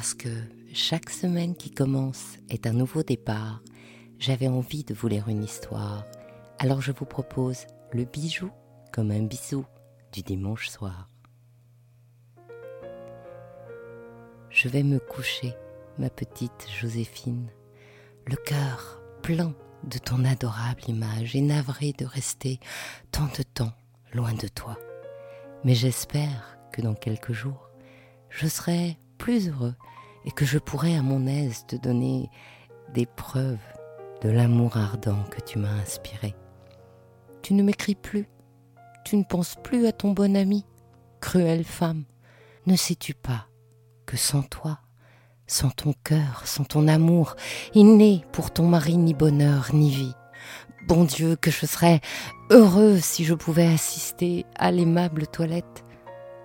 Parce que chaque semaine qui commence est un nouveau départ, j'avais envie de vous lire une histoire. Alors je vous propose le bijou comme un bisou du dimanche soir. Je vais me coucher, ma petite Joséphine, le cœur plein de ton adorable image et navré de rester tant de temps loin de toi. Mais j'espère que dans quelques jours, je serai plus heureux et que je pourrai à mon aise te donner des preuves de l'amour ardent que tu m'as inspiré. Tu ne m'écris plus, tu ne penses plus à ton bon ami, cruelle femme. Ne sais-tu pas que sans toi, sans ton cœur, sans ton amour, il n'est pour ton mari ni bonheur ni vie. Bon Dieu, que je serais heureuse si je pouvais assister à l'aimable toilette.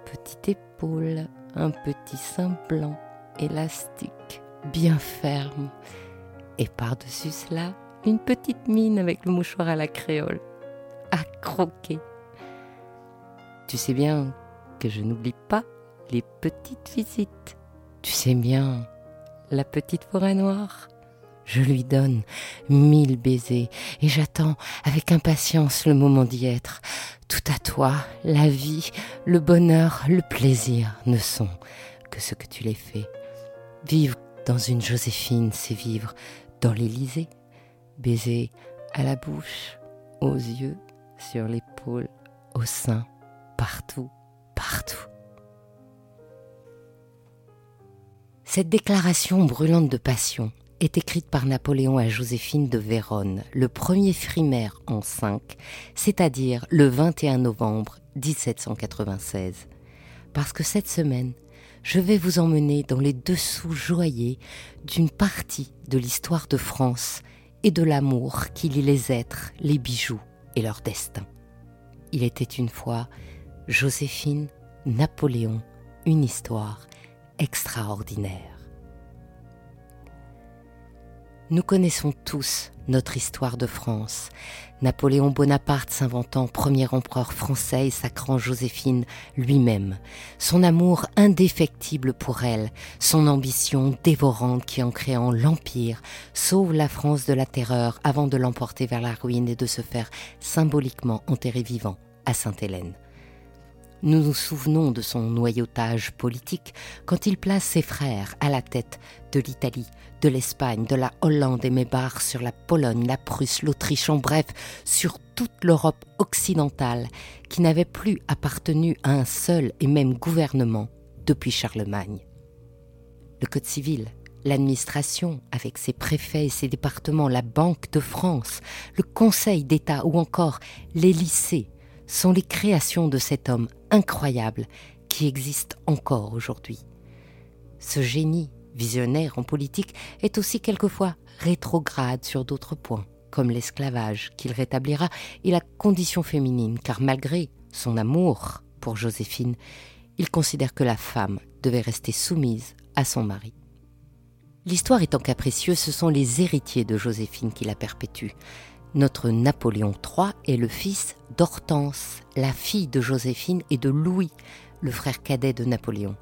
Petite épaule, un petit sein blanc, élastique, bien ferme, et par-dessus cela, une petite mine avec le mouchoir à la créole, à croquer. Tu sais bien que je n'oublie pas les petites visites. Tu sais bien, la petite forêt noire. Je lui donne mille baisers et j'attends avec impatience le moment d'y être. Tout à toi, la vie, le bonheur, le plaisir ne sont que ce que tu les fais. Vivre dans une Joséphine, c'est vivre dans l'Élysée, baiser à la bouche, aux yeux, sur l'épaule, au sein, partout, partout. Cette déclaration brûlante de passion est écrite par Napoléon à Joséphine de Vérone le 1er frimaire en 5, c'est-à-dire le 21 novembre 1796. Parce que cette semaine, je vais vous emmener dans les dessous joyeux d'une partie de l'histoire de France et de l'amour qui lie les êtres, les bijoux et leur destin. Il était une fois Joséphine, Napoléon, une histoire extraordinaire. Nous connaissons tous notre histoire de France. Napoléon Bonaparte s'inventant premier empereur français et sacrant Joséphine lui-même. Son amour indéfectible pour elle, son ambition dévorante qui en créant l'Empire sauve la France de la terreur avant de l'emporter vers la ruine et de se faire symboliquement enterrer vivant à Sainte-Hélène. Nous nous souvenons de son noyautage politique quand il place ses frères à la tête de l'Italie, de l'Espagne, de la Hollande et Mébar sur la Pologne, la Prusse, l'Autriche, en bref, sur toute l'Europe occidentale qui n'avait plus appartenu à un seul et même gouvernement depuis Charlemagne. Le Code civil, l'administration avec ses préfets et ses départements, la Banque de France, le Conseil d'État ou encore les lycées sont les créations de cet homme incroyable qui existe encore aujourd'hui. Ce génie visionnaire en politique est aussi quelquefois rétrograde sur d'autres points, comme l'esclavage qu'il rétablira et la condition féminine, car malgré son amour pour Joséphine, il considère que la femme devait rester soumise à son mari. L'histoire étant capricieuse, ce sont les héritiers de Joséphine qui la perpétuent. Notre Napoléon III est le fils d'Hortense, la fille de Joséphine et de Louis, le frère cadet de Napoléon.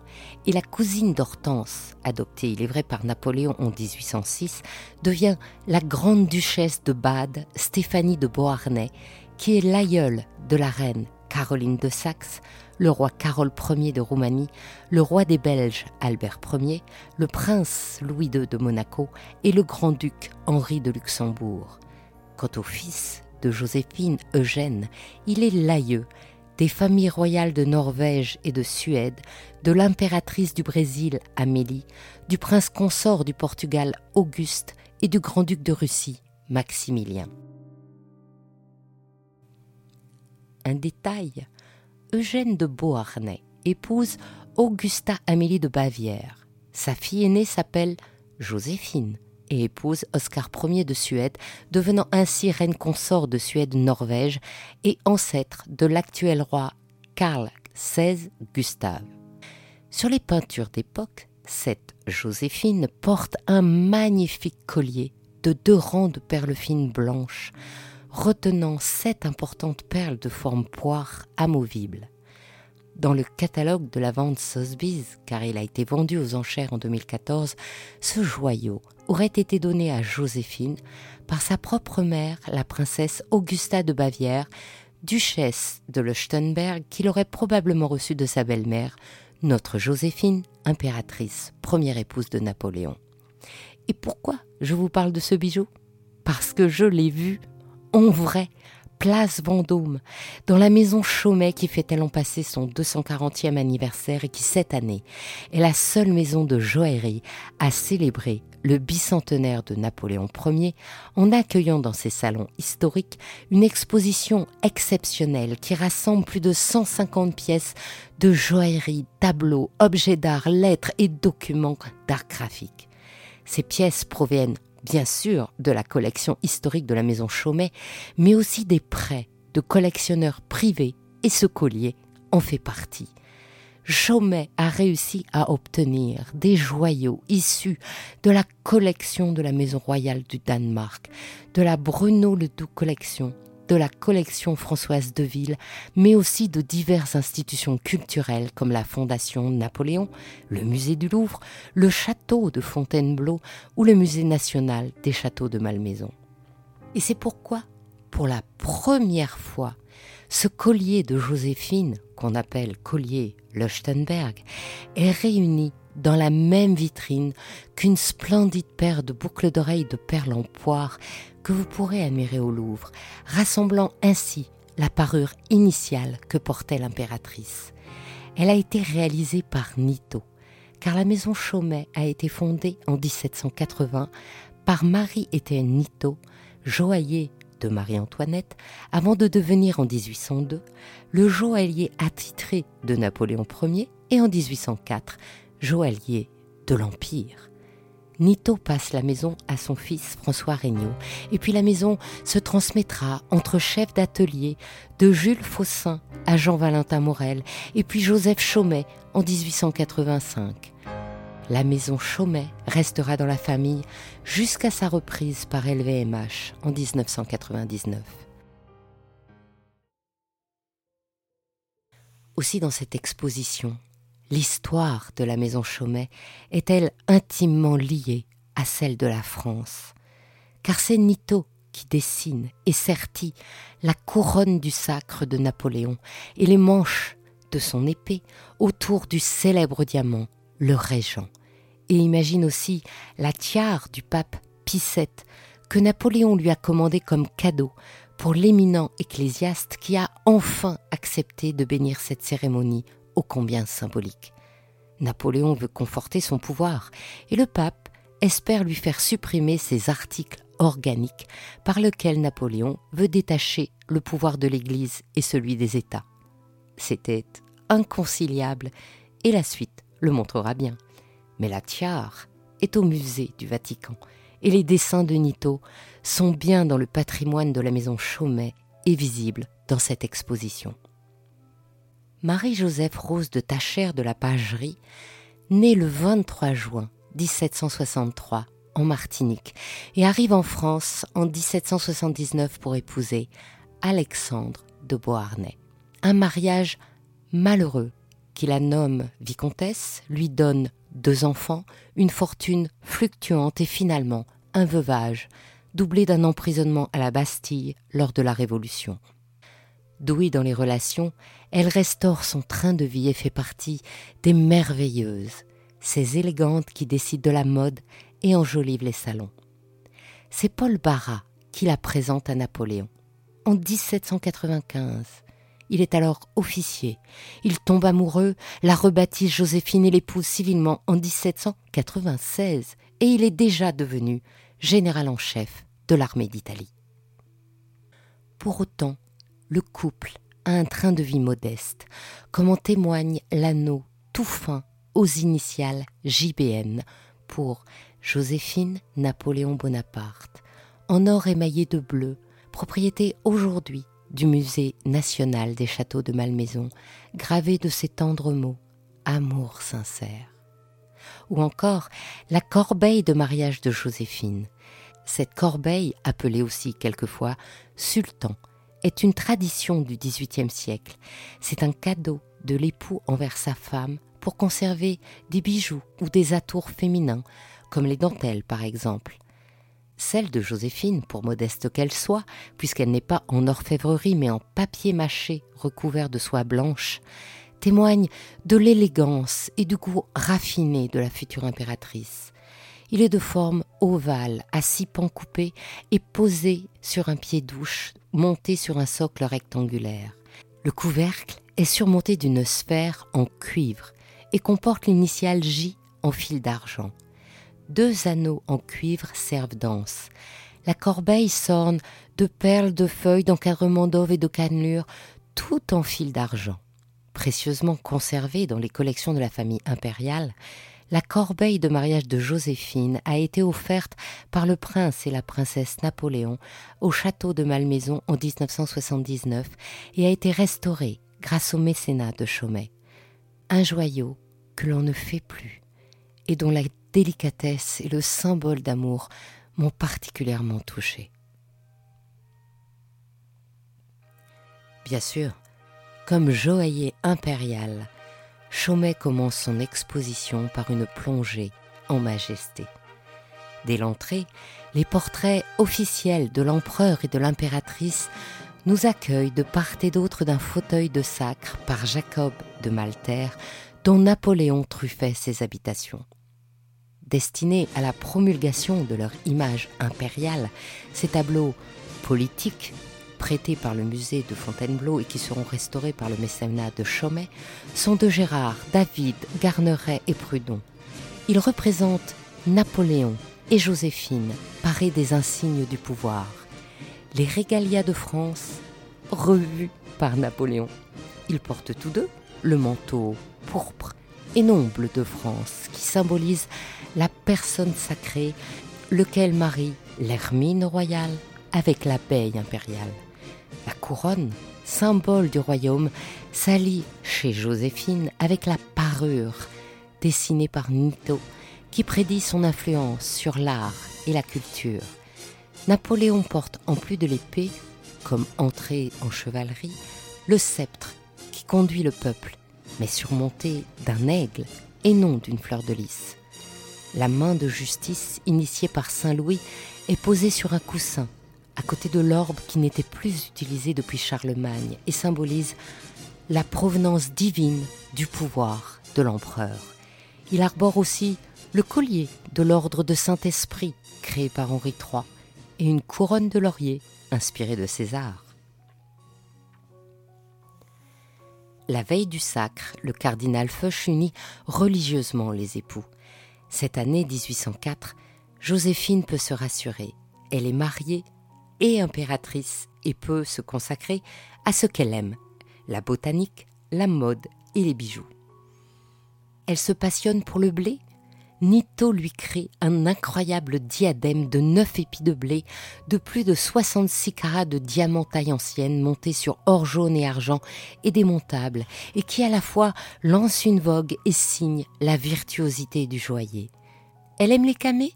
Et la cousine d'Hortense, adoptée, il est vrai, par Napoléon en 1806, devient la grande duchesse de Bade, Stéphanie de Beauharnais, qui est l'aïeule de la reine Caroline de Saxe, le roi Carole Ier de Roumanie, le roi des Belges Albert Ier, le prince Louis II de Monaco et le grand-duc Henri de Luxembourg. Quant au fils de Joséphine Eugène, il est l'aïeux des familles royales de Norvège et de Suède, de l'impératrice du Brésil Amélie, du prince consort du Portugal Auguste et du grand-duc de Russie Maximilien. Un détail, Eugène de Beauharnais épouse Augusta Amélie de Bavière. Sa fille aînée s'appelle Joséphine épouse Oscar Ier de Suède, devenant ainsi reine consort de Suède-Norvège et ancêtre de l'actuel roi Karl XVI Gustave. Sur les peintures d'époque, cette Joséphine porte un magnifique collier de deux rangs de perles fines blanches, retenant sept importantes perles de forme poire amovible. Dans le catalogue de la vente Sotheby's, car il a été vendu aux enchères en 2014, ce joyau aurait été donné à Joséphine par sa propre mère, la princesse Augusta de Bavière, duchesse de Leuchtenberg, qu'il aurait probablement reçu de sa belle-mère, notre Joséphine, impératrice, première épouse de Napoléon. Et pourquoi je vous parle de ce bijou? Parce que je l'ai vu en vrai place Vendôme, dans la maison Chaumet qui fêtait l'an passé son 240e anniversaire et qui cette année est la seule maison de joaillerie à célébrer le bicentenaire de Napoléon Ier en accueillant dans ses salons historiques une exposition exceptionnelle qui rassemble plus de 150 pièces de joaillerie, tableaux, objets d'art, lettres et documents d'art graphique. Ces pièces proviennent bien sûr de la collection historique de la maison Chaumet, mais aussi des prêts de collectionneurs privés, et ce collier en fait partie. Chaumet a réussi à obtenir des joyaux issus de la collection de la Maison royale du Danemark, de la Bruno Le Doux collection, de la collection Françoise Deville, mais aussi de diverses institutions culturelles comme la Fondation Napoléon, le Musée du Louvre, le Château de Fontainebleau ou le Musée national des châteaux de Malmaison. Et c'est pourquoi, pour la première fois, ce collier de Joséphine, qu'on appelle collier Leuchtenberg, est réuni dans la même vitrine qu'une splendide paire de boucles d'oreilles de perles en poire que vous pourrez admirer au Louvre, rassemblant ainsi la parure initiale que portait l'impératrice. Elle a été réalisée par Nito, car la maison Chaumet a été fondée en 1780 par Marie-Étienne Nito, joaillier de Marie-Antoinette, avant de devenir en 1802 le joaillier attitré de Napoléon Ier et en 1804 joaillier de l'Empire. Nito passe la maison à son fils François Regnault, et puis la maison se transmettra entre chefs d'atelier de Jules Faussin à Jean-Valentin Morel, et puis Joseph Chaumet en 1885. La maison Chaumet restera dans la famille jusqu'à sa reprise par LVMH en 1999. Aussi dans cette exposition, l'histoire de la maison Chaumet est-elle intimement liée à celle de la France? Car c'est Nito qui dessine et sertit la couronne du sacre de Napoléon et les manches de son épée autour du célèbre diamant, le régent, et imagine aussi la tiare du pape VII que Napoléon lui a commandé comme cadeau pour l'éminent ecclésiaste qui a enfin accepté de bénir cette cérémonie ô combien symbolique. Napoléon veut conforter son pouvoir et le pape espère lui faire supprimer ces articles organiques par lesquels Napoléon veut détacher le pouvoir de l'Église et celui des États. C'était inconciliable et la suite le montrera bien. Mais la tiare est au musée du Vatican et les dessins de Nito sont bien dans le patrimoine de la maison Chaumet et visibles dans cette exposition. Marie-Joseph Rose de Tachère de la Pagerie, née le 23 juin 1763 en Martinique et arrive en France en 1779 pour épouser Alexandre de Beauharnais. Un mariage malheureux qui la nomme vicomtesse, lui donne deux enfants, une fortune fluctuante et finalement un veuvage, doublé d'un emprisonnement à la Bastille lors de la Révolution. Douée dans les relations, elle restaure son train de vie et fait partie des merveilleuses, ces élégantes qui décident de la mode et enjolivent les salons. C'est Paul Barra qui la présente à Napoléon. En 1795, il est alors officier. Il tombe amoureux, la rebaptise Joséphine et l'épouse civilement en 1796 et il est déjà devenu général en chef de l'armée d'Italie. Pour autant, le couple a un train de vie modeste, comme en témoigne l'anneau tout fin aux initiales JBN pour Joséphine Napoléon Bonaparte, en or émaillé de bleu, propriété aujourd'hui du Musée national des châteaux de Malmaison, gravé de ces tendres mots Amour sincère. Ou encore la corbeille de mariage de Joséphine. Cette corbeille, appelée aussi quelquefois Sultan, est une tradition du XVIIIe siècle. C'est un cadeau de l'époux envers sa femme pour conserver des bijoux ou des atours féminins, comme les dentelles par exemple. Celle de Joséphine, pour modeste qu'elle soit, puisqu'elle n'est pas en orfèvrerie mais en papier mâché recouvert de soie blanche, témoigne de l'élégance et du goût raffiné de la future impératrice. Il est de forme ovale, à six pans coupés et posé sur un pied douche monté sur un socle rectangulaire. Le couvercle est surmonté d'une sphère en cuivre et comporte l'initiale J en fil d'argent. Deux anneaux en cuivre servent d'anse. La corbeille s'orne de perles de feuilles d'encadrement d'ove et de cannelures, tout en fil d'argent. Précieusement conservée dans les collections de la famille impériale, la corbeille de mariage de Joséphine a été offerte par le prince et la princesse Napoléon au château de Malmaison en 1979 et a été restaurée grâce au mécénat de Chaumet. Un joyau que l'on ne fait plus et dont la délicatesse et le symbole d'amour m'ont particulièrement touché. Bien sûr, comme joaillier impérial, Chaumet commence son exposition par une plongée en majesté. Dès l'entrée, les portraits officiels de l'empereur et de l'impératrice nous accueillent de part et d'autre d'un fauteuil de sacre par Jacob de Malter, dont Napoléon truffait ses habitations. Destinés à la promulgation de leur image impériale, ces tableaux politiques prêtés par le musée de Fontainebleau et qui seront restaurés par le mécénat de Chaumet, sont de Gérard, David, Garneret et Prudhon. Ils représentent Napoléon et Joséphine, parés des insignes du pouvoir. Les régalias de France, revus par Napoléon. Ils portent tous deux le manteau pourpre et noble de France, qui symbolise la personne sacrée, lequel marie l'hermine royale avec l'abeille impériale. La couronne, symbole du royaume, s'allie chez Joséphine avec la parure, dessinée par Nito, qui prédit son influence sur l'art et la culture. Napoléon porte, en plus de l'épée, comme entrée en chevalerie, le sceptre qui conduit le peuple, mais surmonté d'un aigle et non d'une fleur de lys. La main de justice initiée par Saint Louis est posée sur un coussin à côté de l'orbe qui n'était plus utilisé depuis Charlemagne et symbolise la provenance divine du pouvoir de l'empereur. Il arbore aussi le collier de l'ordre de Saint-Esprit créé par Henri III et une couronne de laurier inspirée de César. La veille du sacre, le cardinal Foch unit religieusement les époux. Cette année 1804, Joséphine peut se rassurer. Elle est mariée et impératrice et peut se consacrer à ce qu'elle aime, la botanique, la mode et les bijoux. Elle se passionne pour le blé. Nito lui crée un incroyable diadème de neuf épis de blé, de plus de 66 carats de diamants taille ancienne montés sur or jaune et argent et démontables, et qui à la fois lance une vogue et signe la virtuosité du joaillier. Elle aime les camées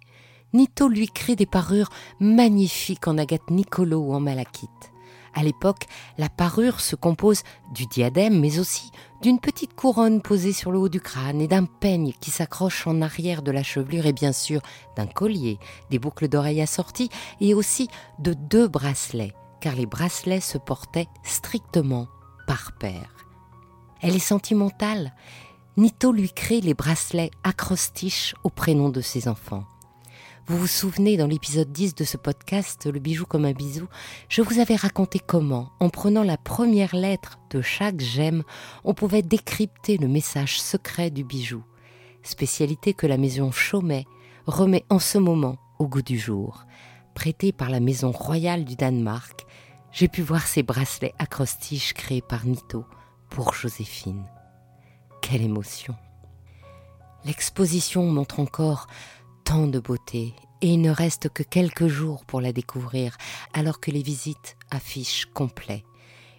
Nito lui crée des parures magnifiques en agate nicolo ou en malachite. À l'époque, la parure se compose du diadème, mais aussi d'une petite couronne posée sur le haut du crâne et d'un peigne qui s'accroche en arrière de la chevelure et bien sûr d'un collier, des boucles d'oreilles assorties et aussi de deux bracelets, car les bracelets se portaient strictement par paire. Elle est sentimentale. Nito lui crée les bracelets acrostiches au prénom de ses enfants. Vous vous souvenez dans l'épisode 10 de ce podcast, Le bijou comme un bisou, je vous avais raconté comment, en prenant la première lettre de chaque gemme, on pouvait décrypter le message secret du bijou, spécialité que la maison Chaumet remet en ce moment au goût du jour. Prêté par la maison royale du Danemark, j'ai pu voir ces bracelets acrostiches créés par Nito pour Joséphine. Quelle émotion L'exposition montre encore tant de beauté et il ne reste que quelques jours pour la découvrir alors que les visites affichent complet.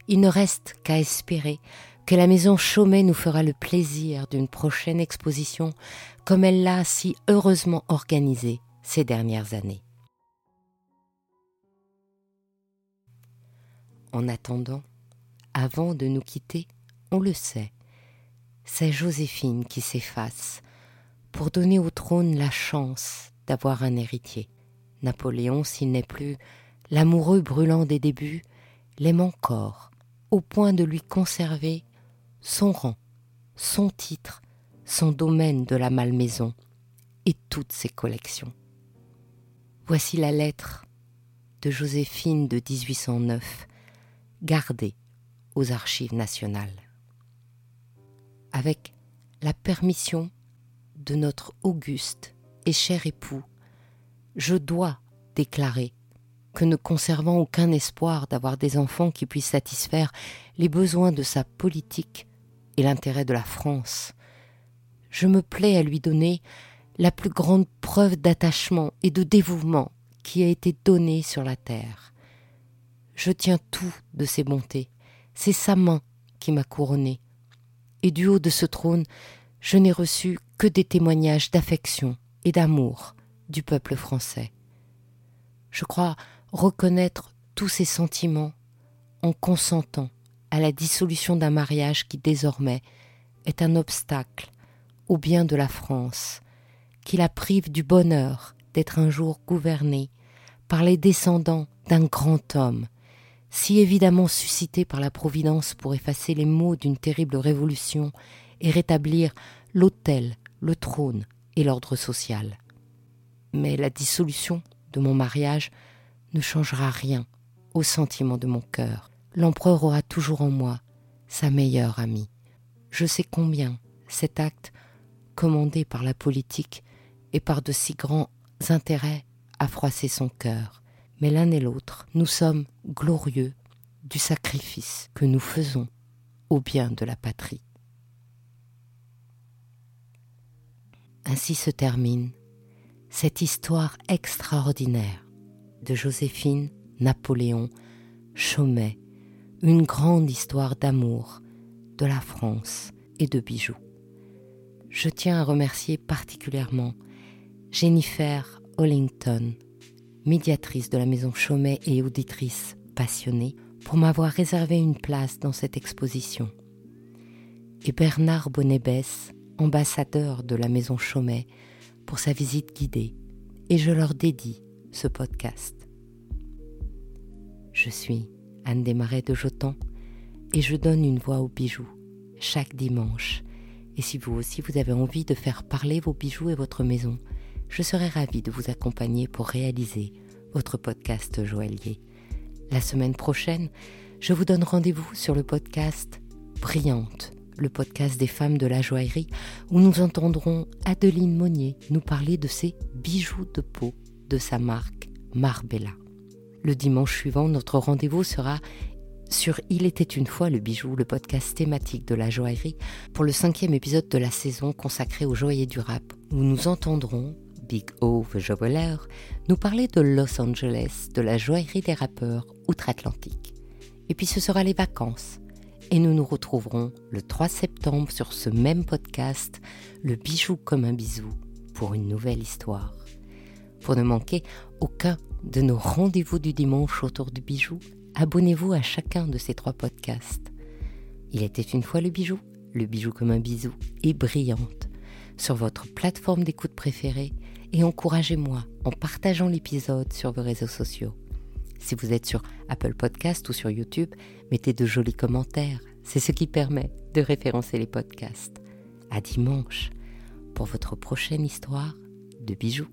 Il ne reste qu'à espérer que la maison Chaumet nous fera le plaisir d'une prochaine exposition comme elle l'a si heureusement organisée ces dernières années. En attendant, avant de nous quitter, on le sait, c'est Joséphine qui s'efface pour donner au trône la chance d'avoir un héritier. Napoléon, s'il n'est plus l'amoureux brûlant des débuts, l'aime encore, au point de lui conserver son rang, son titre, son domaine de la malmaison et toutes ses collections. Voici la lettre de Joséphine de 1809, gardée aux archives nationales. Avec la permission notre auguste et cher époux, je dois déclarer que ne conservant aucun espoir d'avoir des enfants qui puissent satisfaire les besoins de sa politique et l'intérêt de la France, je me plais à lui donner la plus grande preuve d'attachement et de dévouement qui a été donnée sur la terre. Je tiens tout de ses bontés, c'est sa main qui m'a couronné, et du haut de ce trône, je n'ai reçu que des témoignages d'affection et d'amour du peuple français. Je crois reconnaître tous ces sentiments en consentant à la dissolution d'un mariage qui désormais est un obstacle au bien de la France, qui la prive du bonheur d'être un jour gouvernée par les descendants d'un grand homme, si évidemment suscité par la Providence pour effacer les maux d'une terrible révolution et rétablir l'autel, le trône et l'ordre social. Mais la dissolution de mon mariage ne changera rien au sentiment de mon cœur. L'empereur aura toujours en moi sa meilleure amie. Je sais combien cet acte, commandé par la politique et par de si grands intérêts, a froissé son cœur. Mais l'un et l'autre, nous sommes glorieux du sacrifice que nous faisons au bien de la patrie. Ainsi se termine cette histoire extraordinaire de Joséphine Napoléon Chaumet, une grande histoire d'amour, de la France et de bijoux. Je tiens à remercier particulièrement Jennifer Hollington, médiatrice de la maison Chaumet et auditrice passionnée, pour m'avoir réservé une place dans cette exposition. Et Bernard ambassadeur de la maison Chaumet, pour sa visite guidée. Et je leur dédie ce podcast. Je suis Anne Desmarais de Jotan et je donne une voix aux bijoux chaque dimanche. Et si vous aussi vous avez envie de faire parler vos bijoux et votre maison, je serai ravie de vous accompagner pour réaliser votre podcast joaillier. La semaine prochaine, je vous donne rendez-vous sur le podcast Brillante, le podcast des femmes de la joaillerie, où nous entendrons Adeline Monnier nous parler de ses bijoux de peau de sa marque Marbella. Le dimanche suivant, notre rendez-vous sera sur Il était une fois le bijou, le podcast thématique de la joaillerie, pour le cinquième épisode de la saison consacré aux joailliers du rap, où nous entendrons Big O, the nous parler de Los Angeles, de la joaillerie des rappeurs outre-Atlantique. Et puis ce sera les vacances. Et nous nous retrouverons le 3 septembre sur ce même podcast, Le bijou comme un bisou, pour une nouvelle histoire. Pour ne manquer aucun de nos rendez-vous du dimanche autour du bijou, abonnez-vous à chacun de ces trois podcasts. Il était une fois le bijou, le bijou comme un bisou et brillante sur votre plateforme d'écoute préférée et encouragez-moi en partageant l'épisode sur vos réseaux sociaux. Si vous êtes sur Apple Podcast ou sur YouTube, mettez de jolis commentaires. C'est ce qui permet de référencer les podcasts. À dimanche pour votre prochaine histoire de bijoux.